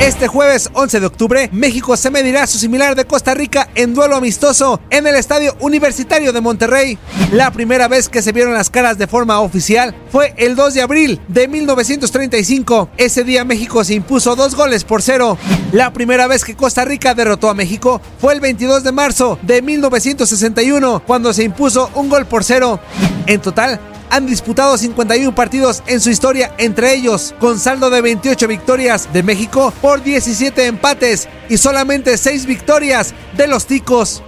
Este jueves 11 de octubre, México se medirá a su similar de Costa Rica en duelo amistoso en el Estadio Universitario de Monterrey. La primera vez que se vieron las caras de forma oficial fue el 2 de abril de 1935. Ese día México se impuso dos goles por cero. La primera vez que Costa Rica derrotó a México fue el 22 de marzo de 1961, cuando se impuso un gol por cero. En total, han disputado 51 partidos en su historia, entre ellos con saldo de 28 victorias de México por 17 empates y solamente 6 victorias de los Ticos.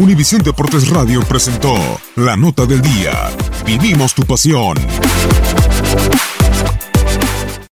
Univisión Deportes Radio presentó La Nota del Día. Vivimos tu pasión.